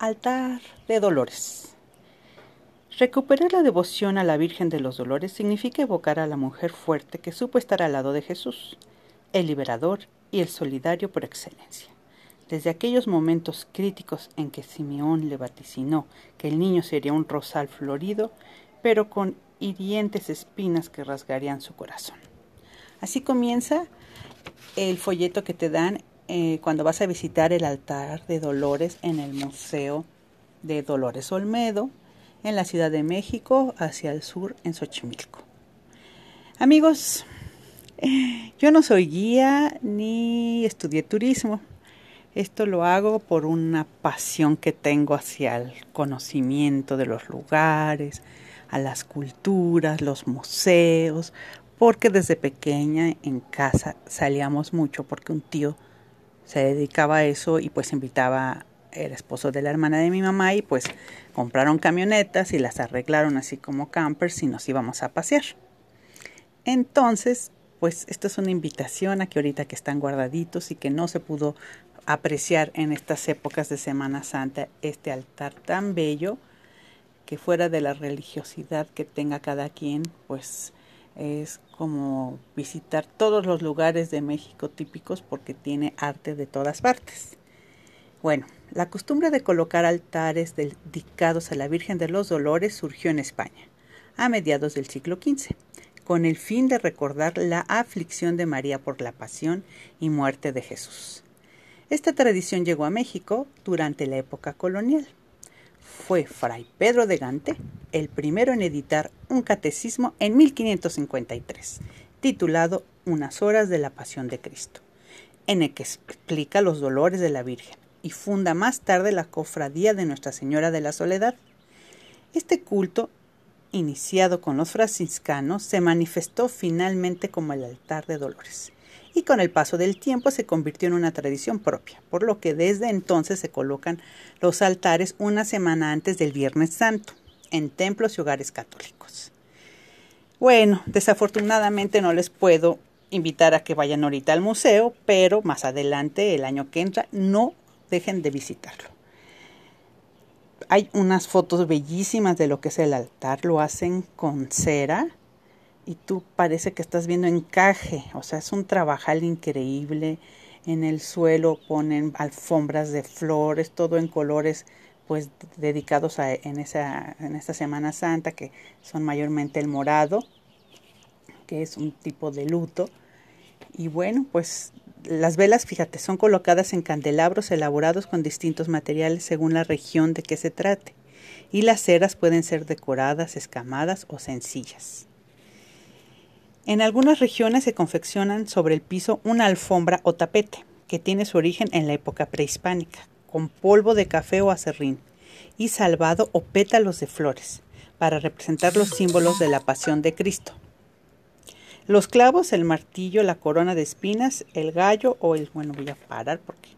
Altar de Dolores. Recuperar la devoción a la Virgen de los Dolores significa evocar a la mujer fuerte que supo estar al lado de Jesús, el liberador y el solidario por excelencia. Desde aquellos momentos críticos en que Simeón le vaticinó que el niño sería un rosal florido, pero con hirientes espinas que rasgarían su corazón. Así comienza el folleto que te dan eh, cuando vas a visitar el altar de Dolores en el Museo de Dolores Olmedo, en la Ciudad de México, hacia el sur, en Xochimilco. Amigos, yo no soy guía ni estudié turismo. Esto lo hago por una pasión que tengo hacia el conocimiento de los lugares, a las culturas, los museos, porque desde pequeña en casa salíamos mucho porque un tío se dedicaba a eso y pues invitaba el esposo de la hermana de mi mamá y pues compraron camionetas y las arreglaron así como campers y nos íbamos a pasear. Entonces, pues esto es una invitación a que ahorita que están guardaditos y que no se pudo apreciar en estas épocas de Semana Santa este altar tan bello, que fuera de la religiosidad que tenga cada quien, pues es como visitar todos los lugares de México típicos porque tiene arte de todas partes. Bueno, la costumbre de colocar altares dedicados a la Virgen de los Dolores surgió en España a mediados del siglo XV, con el fin de recordar la aflicción de María por la pasión y muerte de Jesús. Esta tradición llegó a México durante la época colonial fue Fray Pedro de Gante el primero en editar un catecismo en 1553, titulado Unas horas de la Pasión de Cristo, en el que explica los dolores de la Virgen y funda más tarde la Cofradía de Nuestra Señora de la Soledad. Este culto, iniciado con los franciscanos, se manifestó finalmente como el altar de dolores y con el paso del tiempo se convirtió en una tradición propia, por lo que desde entonces se colocan los altares una semana antes del Viernes Santo en templos y hogares católicos. Bueno, desafortunadamente no les puedo invitar a que vayan ahorita al museo, pero más adelante, el año que entra, no dejen de visitarlo. Hay unas fotos bellísimas de lo que es el altar, lo hacen con cera y tú parece que estás viendo encaje, o sea, es un trabajal increíble. En el suelo ponen alfombras de flores, todo en colores pues dedicados a en esa en esta Semana Santa que son mayormente el morado, que es un tipo de luto. Y bueno, pues las velas, fíjate, son colocadas en candelabros elaborados con distintos materiales según la región de que se trate. Y las ceras pueden ser decoradas, escamadas o sencillas. En algunas regiones se confeccionan sobre el piso una alfombra o tapete, que tiene su origen en la época prehispánica, con polvo de café o acerrín, y salvado o pétalos de flores, para representar los símbolos de la pasión de Cristo. Los clavos, el martillo, la corona de espinas, el gallo o el... Bueno, voy a parar porque